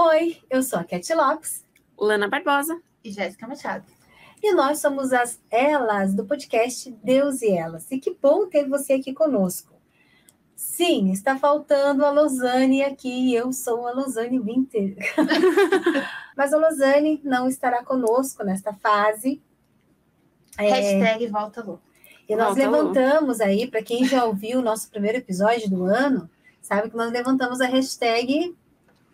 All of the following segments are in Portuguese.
Oi, eu sou a Cat Lopes. Lana Barbosa. E Jéssica Machado. E nós somos as Elas do podcast Deus e Elas. E que bom ter você aqui conosco. Sim, está faltando a Losane aqui. Eu sou a Losane Winter. Mas a Losane não estará conosco nesta fase. É... Hashtag volta louco. E nós volta levantamos louco. aí, para quem já ouviu o nosso primeiro episódio do ano, sabe que nós levantamos a hashtag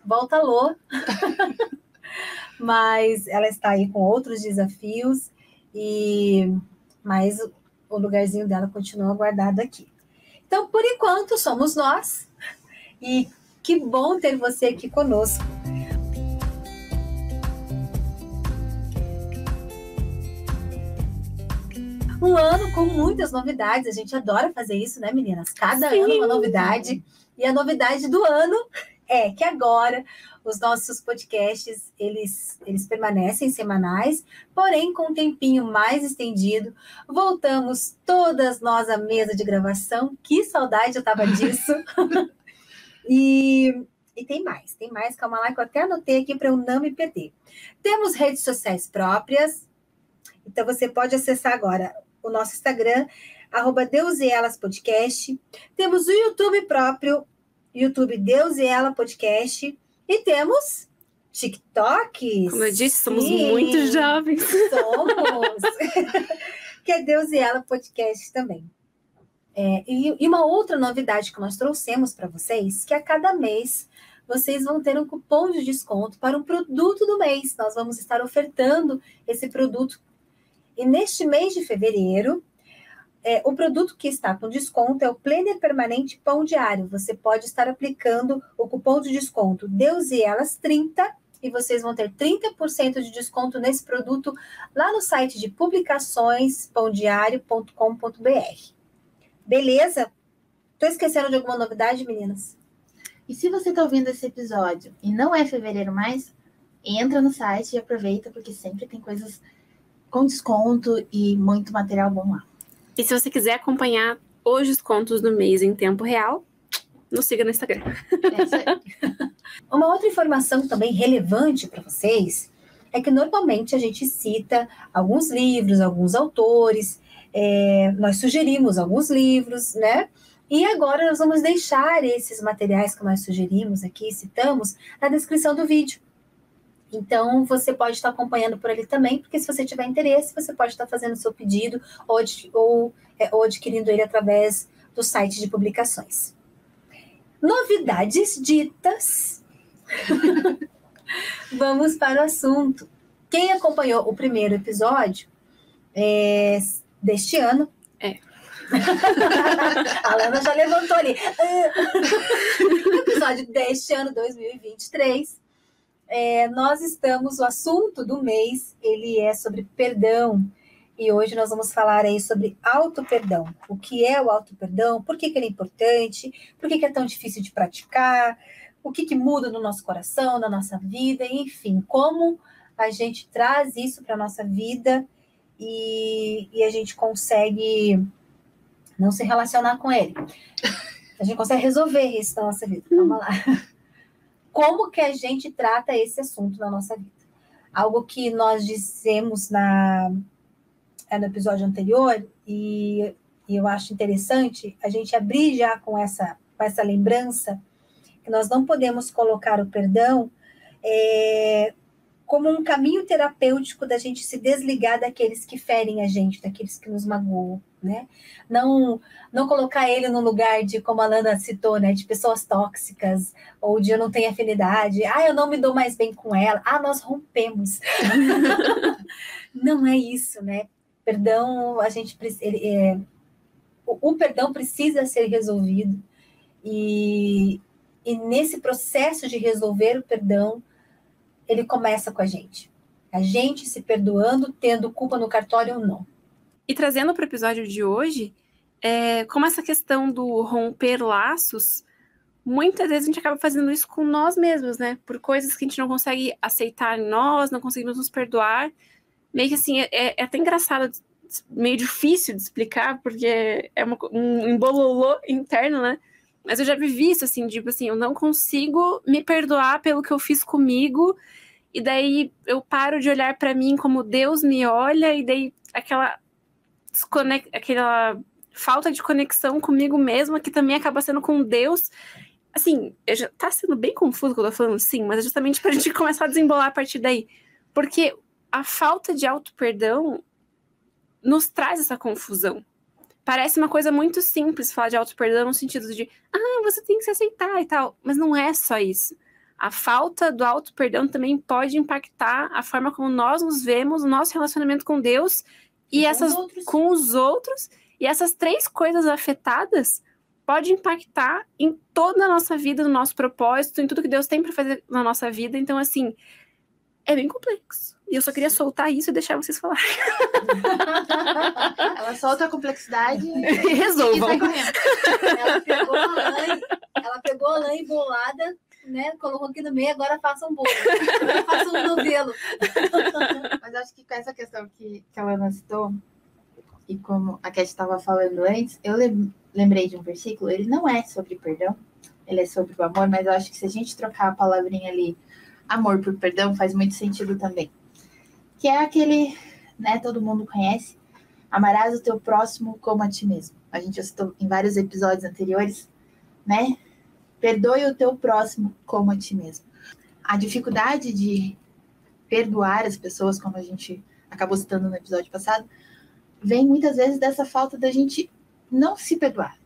volta Lô. Mas ela está aí com outros desafios e mas o lugarzinho dela continua guardado aqui. Então, por enquanto, somos nós. E que bom ter você aqui conosco. Um ano com muitas novidades. A gente adora fazer isso, né, meninas? Cada Sim. ano uma novidade. E a novidade do ano é que agora os nossos podcasts eles, eles permanecem semanais, porém com um tempinho mais estendido. Voltamos todas nós à mesa de gravação. Que saudade eu tava disso. e, e tem mais, tem mais. Calma lá que eu até anotei aqui para eu não me perder. Temos redes sociais próprias. Então você pode acessar agora o nosso Instagram, arroba Deus e Elas Podcast. Temos o YouTube próprio, YouTube Deus e Ela Podcast. E temos TikToks. Como eu disse, somos Sim, muito jovens. Somos. que é Deus e Ela Podcast também. É, e, e uma outra novidade que nós trouxemos para vocês, que a cada mês vocês vão ter um cupom de desconto para um produto do mês. Nós vamos estar ofertando esse produto. E neste mês de fevereiro, é, o produto que está com desconto é o Planner Permanente Pão Diário. Você pode estar aplicando o cupom de desconto Deus e Elas 30 e vocês vão ter 30% de desconto nesse produto lá no site de publicações pãodiário.com.br. Beleza? Estou esquecendo de alguma novidade, meninas? E se você está ouvindo esse episódio e não é fevereiro mais, entra no site e aproveita, porque sempre tem coisas com desconto e muito material bom lá. E se você quiser acompanhar os descontos do mês em tempo real, nos siga no Instagram. É Uma outra informação também relevante para vocês é que normalmente a gente cita alguns livros, alguns autores, é, nós sugerimos alguns livros, né? E agora nós vamos deixar esses materiais que nós sugerimos aqui, citamos, na descrição do vídeo. Então, você pode estar acompanhando por ali também, porque se você tiver interesse, você pode estar fazendo o seu pedido ou, ou, é, ou adquirindo ele através do site de publicações. Novidades ditas. Vamos para o assunto. Quem acompanhou o primeiro episódio é, deste ano. É. a Lana já levantou ali. o episódio deste ano, 2023 é, nós estamos, o assunto do mês, ele é sobre perdão. E hoje nós vamos falar aí sobre auto-perdão. O que é o auto-perdão? Por que, que ele é importante? Por que, que é tão difícil de praticar? O que, que muda no nosso coração, na nossa vida? Enfim, como a gente traz isso para a nossa vida e, e a gente consegue não se relacionar com ele. A gente consegue resolver isso na nossa vida. Vamos lá como que a gente trata esse assunto na nossa vida. Algo que nós dissemos na, é, no episódio anterior, e, e eu acho interessante a gente abrir já com essa, com essa lembrança, que nós não podemos colocar o perdão é, como um caminho terapêutico da gente se desligar daqueles que ferem a gente, daqueles que nos magoam, né? Não, não colocar ele no lugar de, como a Lana citou, né, de pessoas tóxicas, ou de eu não tenho afinidade, ah, eu não me dou mais bem com ela, ah, nós rompemos. não é isso, né? Perdão, a gente ele, é, o, o perdão precisa ser resolvido, e, e nesse processo de resolver o perdão, ele começa com a gente. A gente se perdoando, tendo culpa no cartório ou não. E trazendo para o episódio de hoje, é, como essa questão do romper laços, muitas vezes a gente acaba fazendo isso com nós mesmos, né? Por coisas que a gente não consegue aceitar em nós, não conseguimos nos perdoar. Meio que assim, é, é até engraçado, meio difícil de explicar, porque é uma, um embololô interno, né? Mas eu já vivi isso, assim, tipo assim, eu não consigo me perdoar pelo que eu fiz comigo, e daí eu paro de olhar para mim como Deus me olha, e daí aquela, aquela falta de conexão comigo mesma, que também acaba sendo com Deus. Assim, já, tá sendo bem confuso o que eu tô falando, sim, mas é justamente pra gente começar a desembolar a partir daí. Porque a falta de auto-perdão nos traz essa confusão. Parece uma coisa muito simples falar de auto-perdão no sentido de, ah, você tem que se aceitar e tal. Mas não é só isso. A falta do auto-perdão também pode impactar a forma como nós nos vemos, o nosso relacionamento com Deus e, e essas com os, com os outros e essas três coisas afetadas pode impactar em toda a nossa vida, no nosso propósito, em tudo que Deus tem para fazer na nossa vida. Então, assim, é bem complexo. E eu só queria soltar isso e deixar vocês falarem. Ela solta a complexidade e resolvam. Ela pegou a lã, ela pegou a lã embolada, né? Colocou aqui no meio, agora faça um bolo. Agora faça um novelo. Mas acho que com essa questão que, que a Lana citou, e como a Cat estava falando antes, eu lembrei de um versículo, ele não é sobre perdão, ele é sobre o amor, mas eu acho que se a gente trocar a palavrinha ali, amor por perdão, faz muito sentido também. Que é aquele, né, todo mundo conhece, amarás o teu próximo como a ti mesmo. A gente já citou em vários episódios anteriores, né? Perdoe o teu próximo como a ti mesmo. A dificuldade de perdoar as pessoas, como a gente acabou citando no episódio passado, vem muitas vezes dessa falta da gente não se perdoar.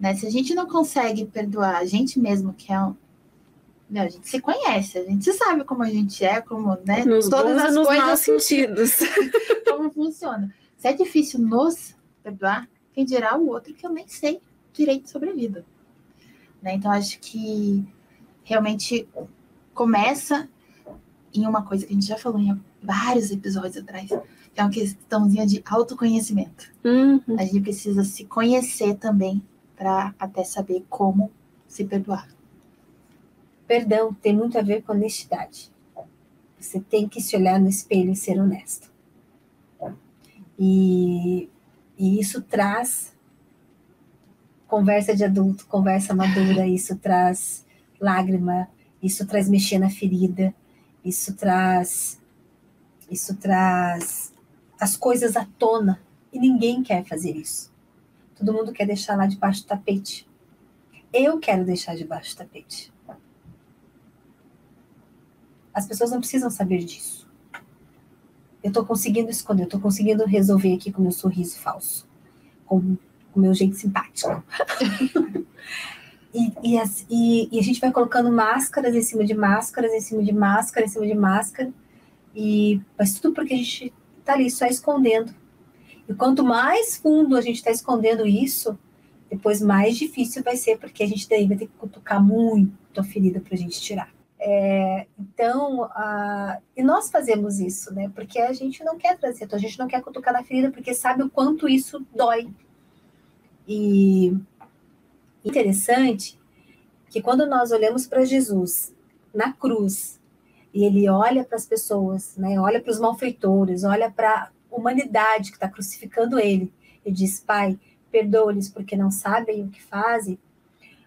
Né? Se a gente não consegue perdoar a gente mesmo, que é um. Meu, a gente se conhece, a gente sabe como a gente é, como, né? Nos todas as nos coisas. sentidos. como funciona. Se é difícil nos perdoar, quem dirá o outro que eu nem sei direito sobre a vida. Né? Então, acho que realmente começa em uma coisa que a gente já falou em vários episódios atrás, é uma questãozinha de autoconhecimento. Uhum. A gente precisa se conhecer também para até saber como se perdoar. Perdão tem muito a ver com honestidade. Você tem que se olhar no espelho e ser honesto. E, e isso traz conversa de adulto, conversa madura, isso traz lágrima, isso traz mexer na ferida, isso traz isso traz as coisas à tona e ninguém quer fazer isso. Todo mundo quer deixar lá debaixo do tapete. Eu quero deixar debaixo do tapete. As pessoas não precisam saber disso. Eu estou conseguindo esconder, eu estou conseguindo resolver aqui com meu sorriso falso, com o meu jeito simpático. e, e, e, e, a gente vai colocando máscaras em cima de máscaras, em cima de máscara, em cima de máscara. E, mas tudo porque a gente está ali só escondendo. E quanto mais fundo a gente está escondendo isso, depois mais difícil vai ser, porque a gente daí vai ter que cutucar muito a ferida para a gente tirar. É, então, a, e nós fazemos isso, né? Porque a gente não quer trazer, então a gente não quer cutucar na ferida, porque sabe o quanto isso dói. E interessante que quando nós olhamos para Jesus na cruz, e ele olha para as pessoas, né? Olha para os malfeitores, olha para a humanidade que está crucificando ele e diz: Pai, perdoa-lhes porque não sabem o que fazem.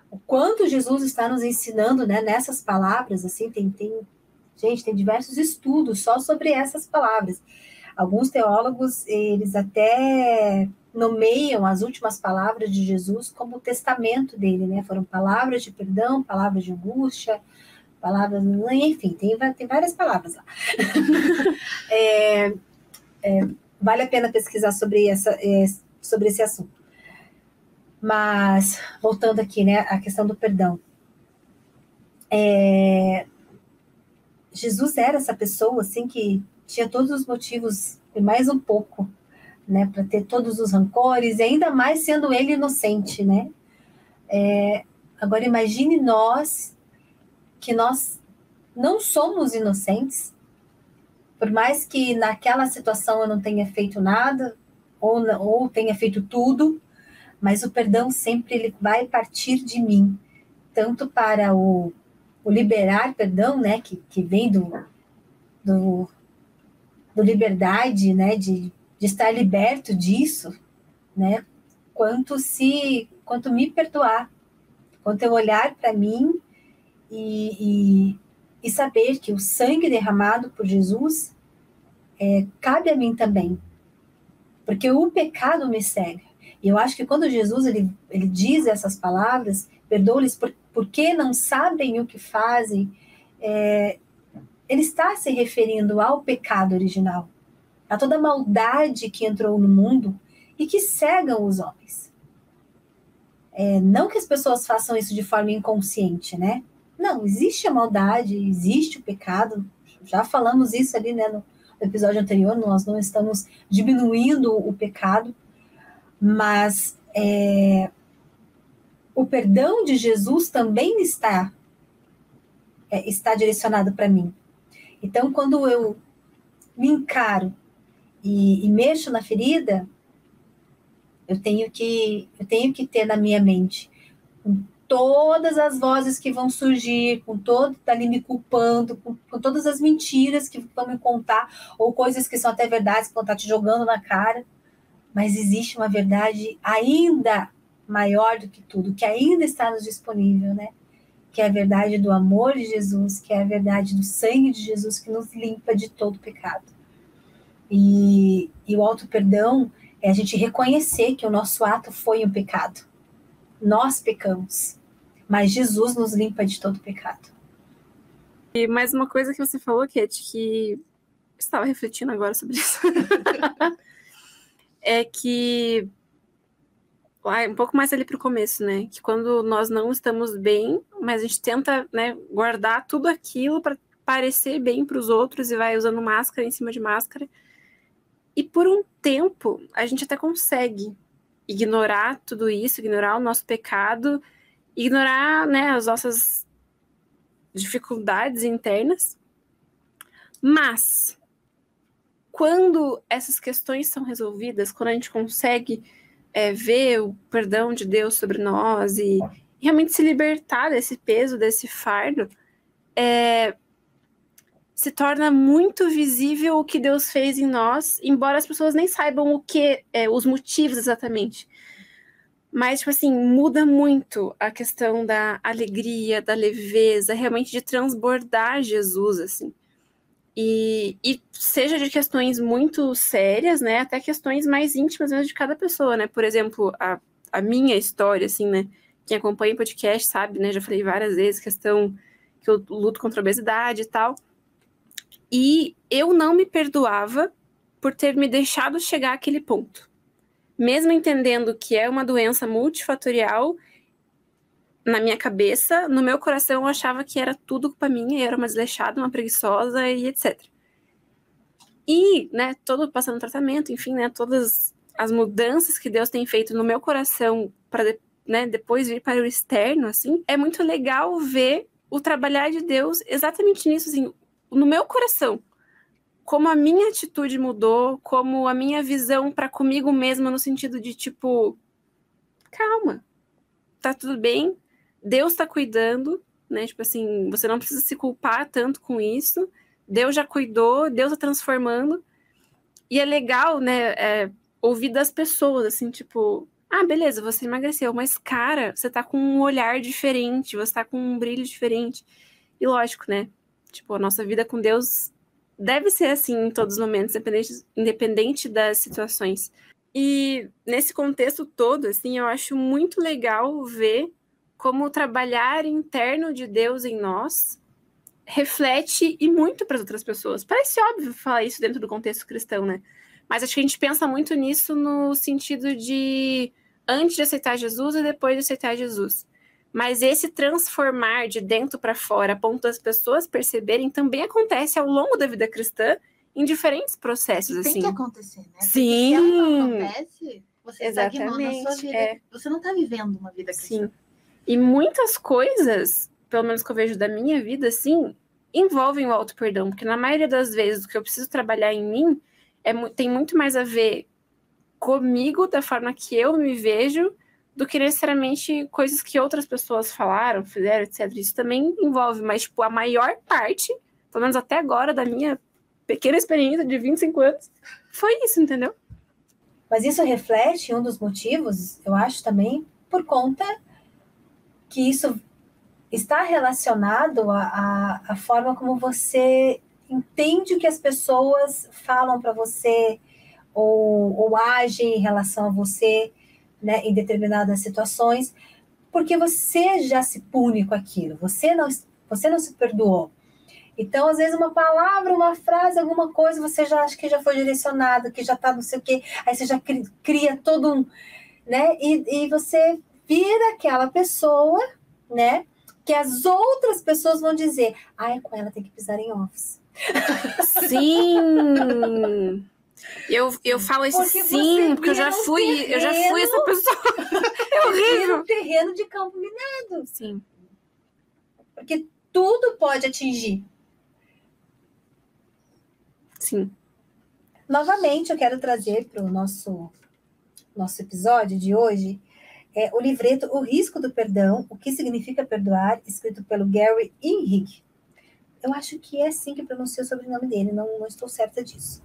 O quanto Jesus está nos ensinando, né? Nessas palavras, assim, tem, tem gente, tem diversos estudos só sobre essas palavras. Alguns teólogos eles até nomeiam as últimas palavras de Jesus como o testamento dele, né? Foram palavras de perdão, palavras de angústia, palavras, enfim, tem, tem várias palavras lá. é, é, vale a pena pesquisar sobre, essa, é, sobre esse assunto. Mas, voltando aqui, né, a questão do perdão. É, Jesus era essa pessoa, assim, que tinha todos os motivos, e mais um pouco, né, para ter todos os rancores, e ainda mais sendo ele inocente, né? É, agora, imagine nós que nós não somos inocentes, por mais que naquela situação eu não tenha feito nada ou, ou tenha feito tudo, mas o perdão sempre ele vai partir de mim, tanto para o, o liberar perdão, né, que, que vem do, do, do liberdade, né, de, de estar liberto disso, né, quanto se, quanto me perdoar, quanto eu olhar para mim e, e, e, saber que o sangue derramado por Jesus é, cabe a mim também, porque o pecado me cega. E eu acho que quando Jesus ele, ele diz essas palavras, perdoa-lhes por, porque não sabem o que fazem, é, ele está se referindo ao pecado original, a toda a maldade que entrou no mundo e que cegam os homens. É, não que as pessoas façam isso de forma inconsciente, né? Não, existe a maldade, existe o pecado. Já falamos isso ali, né, no episódio anterior. Nós não estamos diminuindo o pecado, mas é, o perdão de Jesus também está é, está direcionado para mim. Então, quando eu me encaro e, e, mexo na ferida, eu tenho que eu tenho que ter na minha mente com todas as vozes que vão surgir, com todo tá ali me culpando, com, com, todas as mentiras que vão me contar ou coisas que são até verdades que vão estar tá te jogando na cara, mas existe uma verdade ainda maior do que tudo, que ainda está nos disponível, né? que é a verdade do amor de Jesus, que é a verdade do sangue de Jesus que nos limpa de todo pecado. E, e o auto-perdão é a gente reconhecer que o nosso ato foi um pecado. Nós pecamos, mas Jesus nos limpa de todo pecado. E mais uma coisa que você falou, Kate, que estava refletindo agora sobre isso, é que um pouco mais ali para o começo, né? Que quando nós não estamos bem, mas a gente tenta né, guardar tudo aquilo para parecer bem para os outros e vai usando máscara em cima de máscara. E por um tempo, a gente até consegue ignorar tudo isso, ignorar o nosso pecado, ignorar né, as nossas dificuldades internas. Mas, quando essas questões são resolvidas, quando a gente consegue é, ver o perdão de Deus sobre nós e realmente se libertar desse peso, desse fardo, é, se torna muito visível o que Deus fez em nós, embora as pessoas nem saibam o que, é, os motivos exatamente. Mas, tipo assim, muda muito a questão da alegria, da leveza, realmente de transbordar Jesus, assim. E, e, seja de questões muito sérias, né, até questões mais íntimas mesmo de cada pessoa, né? Por exemplo, a, a minha história, assim, né? Quem acompanha o podcast sabe, né? Já falei várias vezes, questão que eu luto contra a obesidade e tal. E eu não me perdoava por ter me deixado chegar àquele ponto. Mesmo entendendo que é uma doença multifatorial na minha cabeça, no meu coração, eu achava que era tudo culpa minha, eu era uma desleixada, uma preguiçosa e etc. E, né, todo passando tratamento, enfim, né, todas as mudanças que Deus tem feito no meu coração para né, depois vir para o externo, assim, é muito legal ver o trabalhar de Deus exatamente nisso, assim, no meu coração. Como a minha atitude mudou, como a minha visão para comigo mesma, no sentido de tipo, calma, tá tudo bem, Deus está cuidando, né? Tipo assim, você não precisa se culpar tanto com isso. Deus já cuidou, Deus está transformando. E é legal, né? É, ouvir das pessoas, assim, tipo, ah, beleza, você emagreceu, mas cara, você tá com um olhar diferente, você tá com um brilho diferente. E lógico, né? Tipo, a nossa vida com Deus deve ser assim em todos os momentos, independente, independente das situações. E nesse contexto todo, assim, eu acho muito legal ver como o trabalhar interno de Deus em nós reflete e muito para as outras pessoas. Parece óbvio falar isso dentro do contexto cristão, né? Mas acho que a gente pensa muito nisso no sentido de antes de aceitar Jesus e depois de aceitar Jesus. Mas esse transformar de dentro para fora, a ponto das pessoas perceberem, também acontece ao longo da vida cristã em diferentes processos. Tem assim. que acontecer, né? Porque Sim. Se não acontece, você Exatamente. sua vida. É. Você não está vivendo uma vida cristã. Sim. E muitas coisas, pelo menos que eu vejo da minha vida, assim, envolvem o auto-perdão, porque na maioria das vezes o que eu preciso trabalhar em mim é, tem muito mais a ver comigo, da forma que eu me vejo, do que necessariamente coisas que outras pessoas falaram, fizeram, etc. Isso também envolve, mas, tipo, a maior parte, pelo menos até agora, da minha pequena experiência de 25 anos, foi isso, entendeu? Mas isso reflete um dos motivos, eu acho também, por conta que isso está relacionado à, forma como você entende o que as pessoas falam para você ou, ou agem em relação a você né, em determinadas situações, porque você já se pune com aquilo, você não, você não se perdoou. Então, às vezes, uma palavra, uma frase, alguma coisa, você já acha que já foi direcionado, que já está não sei o quê, aí você já cria todo um. Né? E, e você vira aquela pessoa, né? Que as outras pessoas vão dizer, ai, com ela tem que pisar em ovos. Sim! Eu, eu falo isso porque sim, porque eu já fui, terreno, eu já fui essa pessoa. É horrível. Um terreno de campo minado. Sim. Porque tudo pode atingir. Sim. Novamente, eu quero trazer para o nosso, nosso episódio de hoje é, o livreto O Risco do Perdão, O que Significa Perdoar, escrito pelo Gary Inrig. Eu acho que é assim que pronuncia o sobrenome dele, não, não estou certa disso.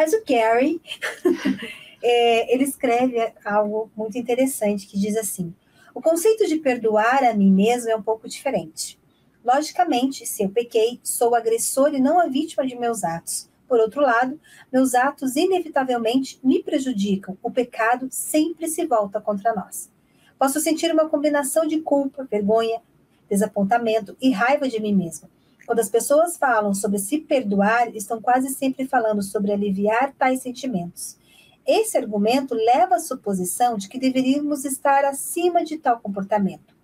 Mas o Gary, é, ele escreve algo muito interessante que diz assim: o conceito de perdoar a mim mesmo é um pouco diferente. Logicamente, se eu pequei, sou o agressor e não a vítima de meus atos. Por outro lado, meus atos inevitavelmente me prejudicam. O pecado sempre se volta contra nós. Posso sentir uma combinação de culpa, vergonha, desapontamento e raiva de mim mesma. Quando as pessoas falam sobre se perdoar, estão quase sempre falando sobre aliviar tais sentimentos. Esse argumento leva à suposição de que deveríamos estar acima de tal comportamento.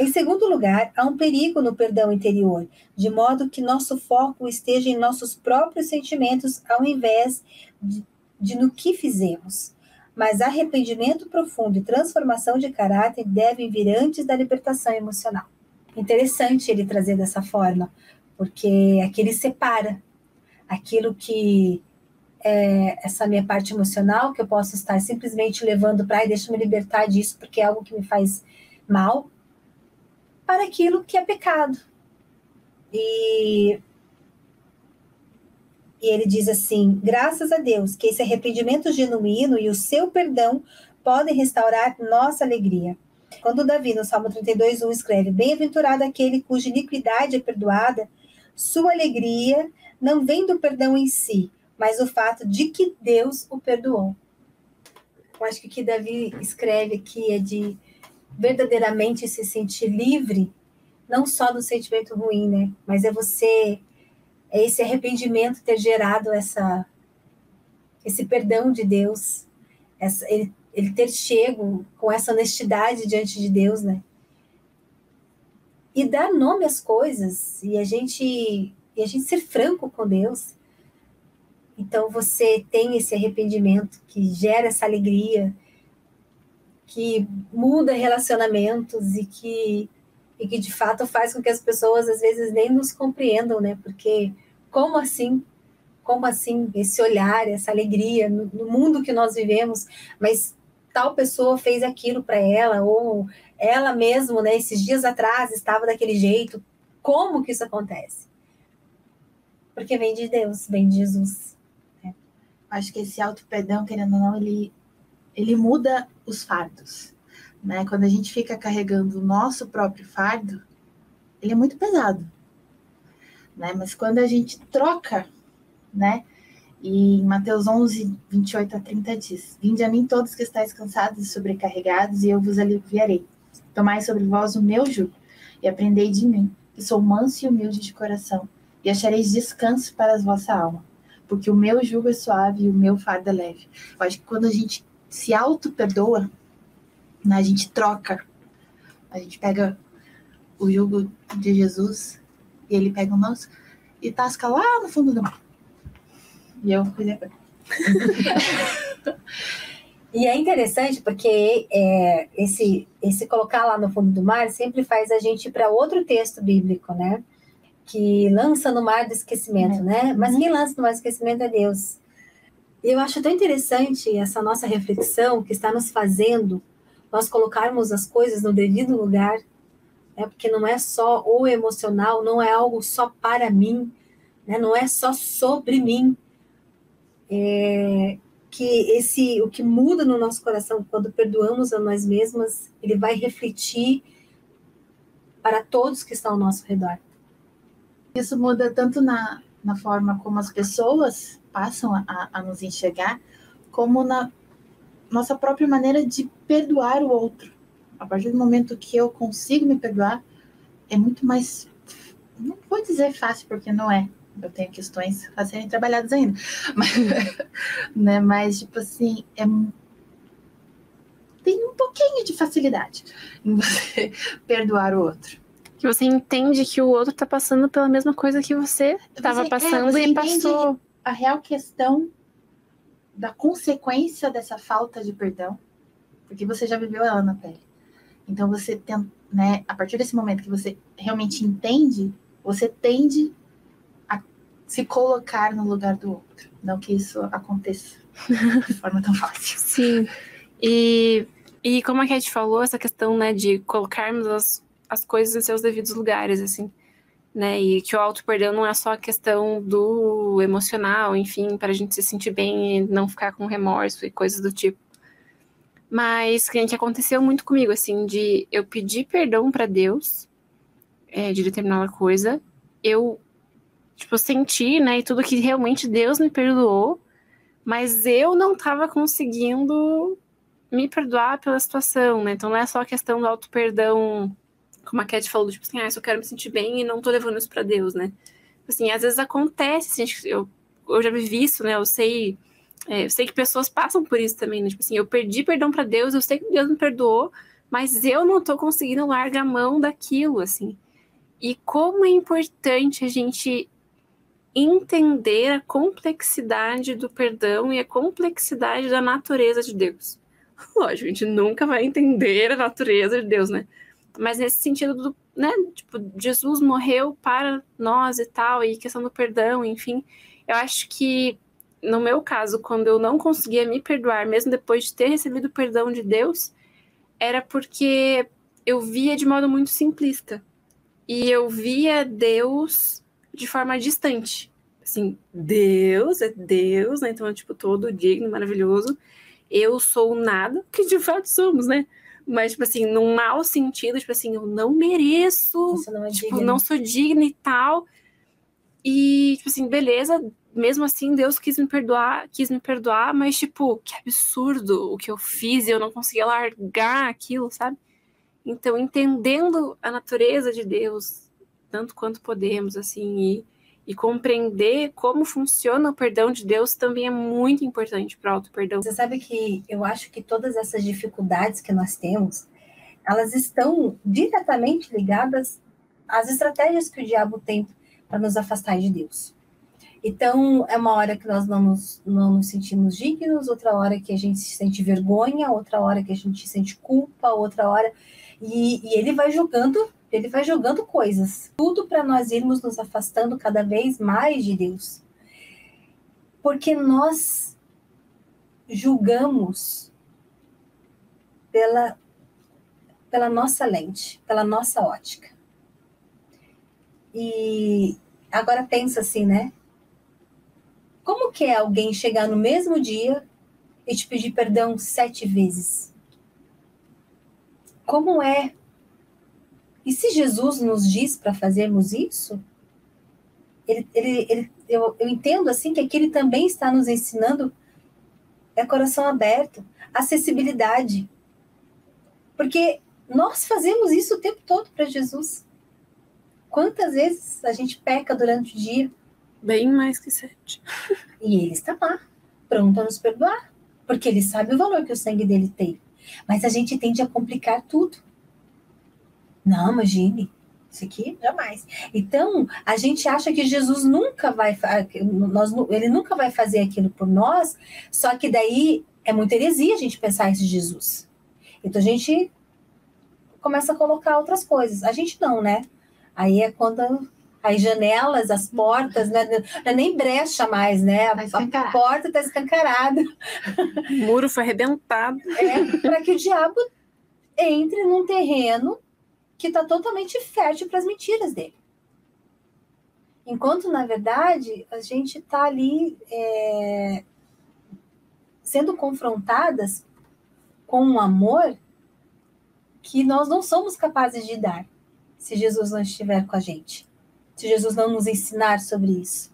Em segundo lugar, há um perigo no perdão interior, de modo que nosso foco esteja em nossos próprios sentimentos ao invés de, de no que fizemos. Mas arrependimento profundo e transformação de caráter devem vir antes da libertação emocional. Interessante ele trazer dessa forma, porque aqui ele separa aquilo que é essa minha parte emocional, que eu posso estar simplesmente levando para e deixa me libertar disso, porque é algo que me faz mal, para aquilo que é pecado. E, e ele diz assim: graças a Deus que esse arrependimento genuíno e o seu perdão podem restaurar nossa alegria. Quando Davi, no Salmo 32, 1, escreve: Bem-aventurado aquele cuja iniquidade é perdoada, sua alegria não vem do perdão em si, mas o fato de que Deus o perdoou. Eu acho que o que Davi escreve aqui é de verdadeiramente se sentir livre, não só do sentimento ruim, né? Mas é você, é esse arrependimento ter gerado essa, esse perdão de Deus, essa, ele, ele ter chego com essa honestidade diante de Deus, né? E dar nome às coisas e a gente e a gente ser franco com Deus. Então você tem esse arrependimento que gera essa alegria, que muda relacionamentos e que e que de fato faz com que as pessoas às vezes nem nos compreendam, né? Porque como assim? Como assim esse olhar, essa alegria no, no mundo que nós vivemos, mas tal pessoa fez aquilo para ela ou ela mesmo, né, esses dias atrás estava daquele jeito. Como que isso acontece? Porque vem de Deus, vem de Jesus. Né? Acho que esse auto-perdão, querendo ou não, ele, ele muda os fardos. Né? Quando a gente fica carregando o nosso próprio fardo, ele é muito pesado. Né? Mas quando a gente troca, né? E em Mateus 11, 28 a 30 diz: Vinde a mim todos que estáis cansados e sobrecarregados, e eu vos aliviarei. Tomai sobre vós o meu jugo e aprendei de mim, que sou manso e humilde de coração, e achareis descanso para a vossa alma, porque o meu jugo é suave e o meu fardo é leve. Eu acho que quando a gente se auto-perdoa, né, a gente troca, a gente pega o jugo de Jesus e ele pega o nosso e tasca lá no fundo do mar. E eu depois. E é interessante porque é, esse, esse colocar lá no fundo do mar sempre faz a gente ir para outro texto bíblico, né? Que lança no mar do esquecimento, uhum. né? Mas quem lança no mar do esquecimento é Deus. E eu acho tão interessante essa nossa reflexão que está nos fazendo nós colocarmos as coisas no devido lugar, né? Porque não é só o emocional, não é algo só para mim, né? Não é só sobre mim. É, que esse o que muda no nosso coração quando perdoamos a nós mesmas, ele vai refletir para todos que estão ao nosso redor. Isso muda tanto na, na forma como as pessoas passam a, a nos enxergar, como na nossa própria maneira de perdoar o outro. A partir do momento que eu consigo me perdoar, é muito mais. Não vou dizer fácil, porque não é. Eu tenho questões a serem trabalhadas ainda. Mas, né, mas tipo assim, é, tem um pouquinho de facilidade em você perdoar o outro. Que você entende que o outro tá passando pela mesma coisa que você estava é, passando é, e passou. A real questão da consequência dessa falta de perdão, porque você já viveu ela na pele. Então você tem, né, a partir desse momento que você realmente entende, você tende se colocar no lugar do outro, não que isso aconteça de forma tão fácil. Sim. E, e como a Cat falou, essa questão, né, de colocarmos as, as coisas em seus devidos lugares, assim, né, e que o auto-perdão não é só a questão do emocional, enfim, para a gente se sentir bem e não ficar com remorso e coisas do tipo. Mas que aconteceu muito comigo, assim, de eu pedir perdão para Deus é, de determinada coisa, eu, tipo, senti, né, e tudo que realmente Deus me perdoou, mas eu não estava conseguindo me perdoar pela situação, né? Então não é só a questão do auto-perdão, como a Cat falou, tipo assim, ah, eu só quero me sentir bem e não tô levando isso para Deus, né? Assim, às vezes acontece, assim, eu, eu já vivi isso, né? Eu sei, é, eu sei que pessoas passam por isso também, né? Tipo assim, eu perdi perdão para Deus, eu sei que Deus me perdoou, mas eu não tô conseguindo largar a mão daquilo, assim. E como é importante a gente entender a complexidade do perdão e a complexidade da natureza de Deus. Lógico, a gente nunca vai entender a natureza de Deus, né? Mas nesse sentido do, né, tipo, Jesus morreu para nós e tal, e questão do perdão, enfim, eu acho que no meu caso, quando eu não conseguia me perdoar, mesmo depois de ter recebido o perdão de Deus, era porque eu via de modo muito simplista. E eu via Deus de forma distante. Assim, Deus é Deus, né? Então, é, tipo, todo digno, maravilhoso eu sou nada, que de fato somos, né? Mas, tipo assim, num mau sentido, tipo assim, eu não mereço, não é tipo, não sou digna e tal. E, tipo assim, beleza, mesmo assim, Deus quis me perdoar, quis me perdoar, mas, tipo, que absurdo o que eu fiz e eu não conseguia largar aquilo, sabe? Então, entendendo a natureza de Deus, tanto quanto podemos, assim, e e compreender como funciona o perdão de Deus também é muito importante para o auto-perdão. Você sabe que eu acho que todas essas dificuldades que nós temos, elas estão diretamente ligadas às estratégias que o diabo tem para nos afastar de Deus. Então, é uma hora que nós não nos, não nos sentimos dignos, outra hora que a gente se sente vergonha, outra hora que a gente sente culpa, outra hora. E, e ele vai jogando ele vai jogando coisas, tudo para nós irmos nos afastando cada vez mais de Deus. Porque nós julgamos pela, pela nossa lente, pela nossa ótica. E agora pensa assim, né? Como que é alguém chegar no mesmo dia e te pedir perdão sete vezes? Como é e se Jesus nos diz para fazermos isso, ele, ele, ele, eu, eu entendo assim que aqui ele também está nos ensinando é coração aberto, acessibilidade. Porque nós fazemos isso o tempo todo para Jesus. Quantas vezes a gente peca durante o dia? Bem mais que sete. E ele está lá, pronto a nos perdoar. Porque ele sabe o valor que o sangue dele tem. Mas a gente tende a complicar tudo. Não, imagine. Isso aqui jamais. Então, a gente acha que Jesus nunca vai, nós, ele nunca vai fazer aquilo por nós, só que daí é muita heresia a gente pensar isso de Jesus. Então a gente começa a colocar outras coisas. A gente não, né? Aí é quando as janelas, as portas, né? não é nem brecha mais, né? A, tá a porta está escancarada. O muro foi arrebentado. É, para que o diabo entre num terreno que está totalmente fértil para as mentiras dele. Enquanto, na verdade, a gente está ali é, sendo confrontadas com um amor que nós não somos capazes de dar. se Jesus não estiver com a gente, se Jesus não nos ensinar sobre isso.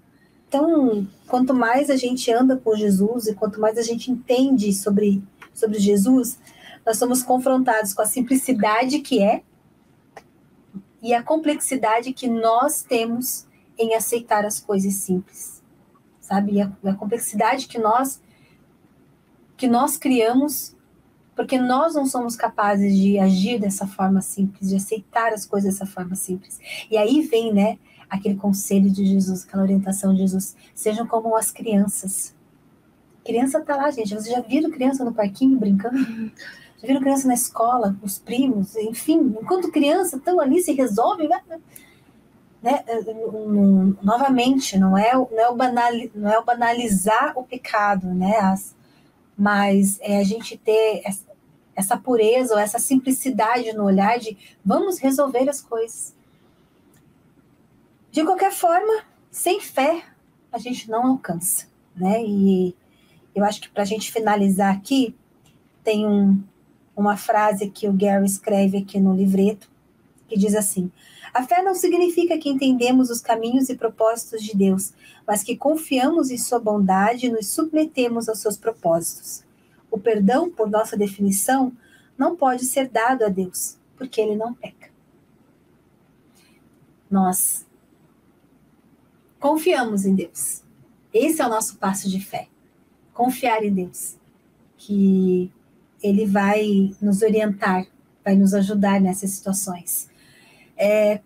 Então, quanto mais a gente anda com Jesus e quanto mais a gente entende sobre, sobre Jesus, nós somos confrontados com a simplicidade que é e a complexidade que nós temos em aceitar as coisas simples, sabe? E a, a complexidade que nós que nós criamos porque nós não somos capazes de agir dessa forma simples, de aceitar as coisas dessa forma simples. E aí vem, né, aquele conselho de Jesus, aquela orientação de Jesus, sejam como as crianças. Criança tá lá, gente. Vocês já viram criança no parquinho brincando? Já viram criança na escola, os primos, enfim, enquanto criança estão ali, se resolve, né? né? novamente, não é, não, é o banal, não é o banalizar o pecado, né? As, mas é a gente ter essa, essa pureza ou essa simplicidade no olhar de vamos resolver as coisas. De qualquer forma, sem fé, a gente não alcança, né? E eu acho que para a gente finalizar aqui, tem um, uma frase que o Gary escreve aqui no livreto, que diz assim: A fé não significa que entendemos os caminhos e propósitos de Deus, mas que confiamos em Sua bondade e nos submetemos aos seus propósitos. O perdão, por nossa definição, não pode ser dado a Deus, porque ele não peca. Nós confiamos em Deus. Esse é o nosso passo de fé. Confiar em Deus. Que Ele vai nos orientar, vai nos ajudar nessas situações. É,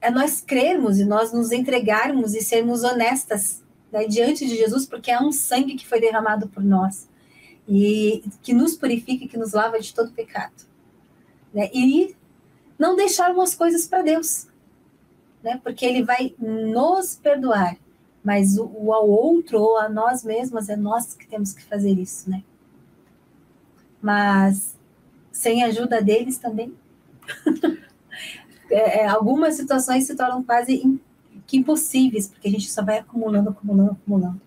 é nós crermos e nós nos entregarmos e sermos honestas né, diante de Jesus, porque é um sangue que foi derramado por nós e que nos purifica que nos lava de todo pecado. Né? E não deixar umas coisas para Deus né? Porque ele vai nos perdoar, mas o, o ao outro ou a nós mesmas é nós que temos que fazer isso, né? Mas sem a ajuda deles também. é, é, algumas situações se tornam quase que impossíveis, porque a gente só vai acumulando, acumulando, acumulando.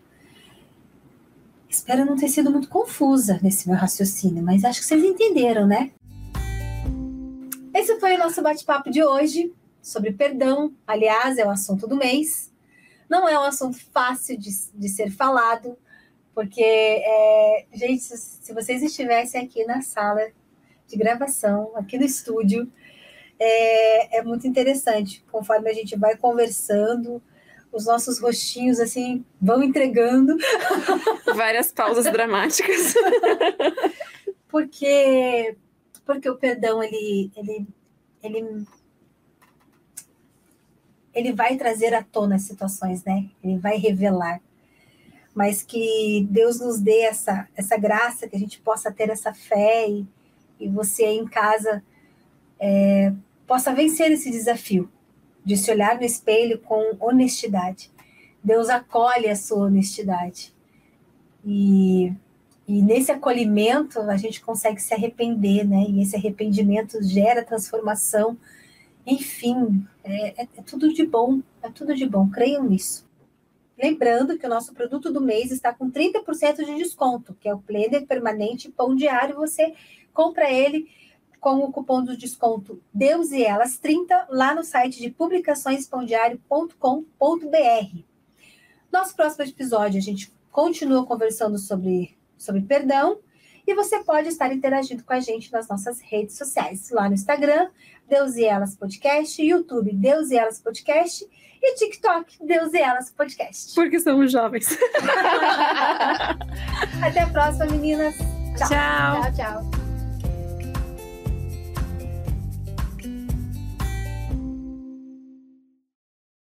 Espero não ter sido muito confusa nesse meu raciocínio, mas acho que vocês entenderam, né? Esse foi o nosso bate-papo de hoje sobre perdão. Aliás, é o assunto do mês. Não é um assunto fácil de, de ser falado, porque, é, gente, se vocês estivessem aqui na sala de gravação, aqui no estúdio, é, é muito interessante. Conforme a gente vai conversando, os nossos rostinhos assim vão entregando várias pausas dramáticas porque porque o perdão ele ele ele ele vai trazer à tona as situações, né? Ele vai revelar. Mas que Deus nos dê essa, essa graça, que a gente possa ter essa fé e, e você aí em casa é, possa vencer esse desafio de se olhar no espelho com honestidade. Deus acolhe a sua honestidade. E, e nesse acolhimento a gente consegue se arrepender, né? E esse arrependimento gera transformação enfim, é, é, é tudo de bom, é tudo de bom, creiam nisso. Lembrando que o nosso produto do mês está com 30% de desconto, que é o Planner Permanente Pão Diário. Você compra ele com o cupom do desconto Deus e Elas 30 lá no site de publicaçõespãodiário.com.br. Nosso próximo episódio a gente continua conversando sobre, sobre perdão e você pode estar interagindo com a gente nas nossas redes sociais, lá no Instagram, Deus e Elas Podcast, YouTube, Deus e Elas Podcast e TikTok, Deus e Elas Podcast. Porque somos jovens. Até a próxima, meninas. tchau. Tchau, tchau.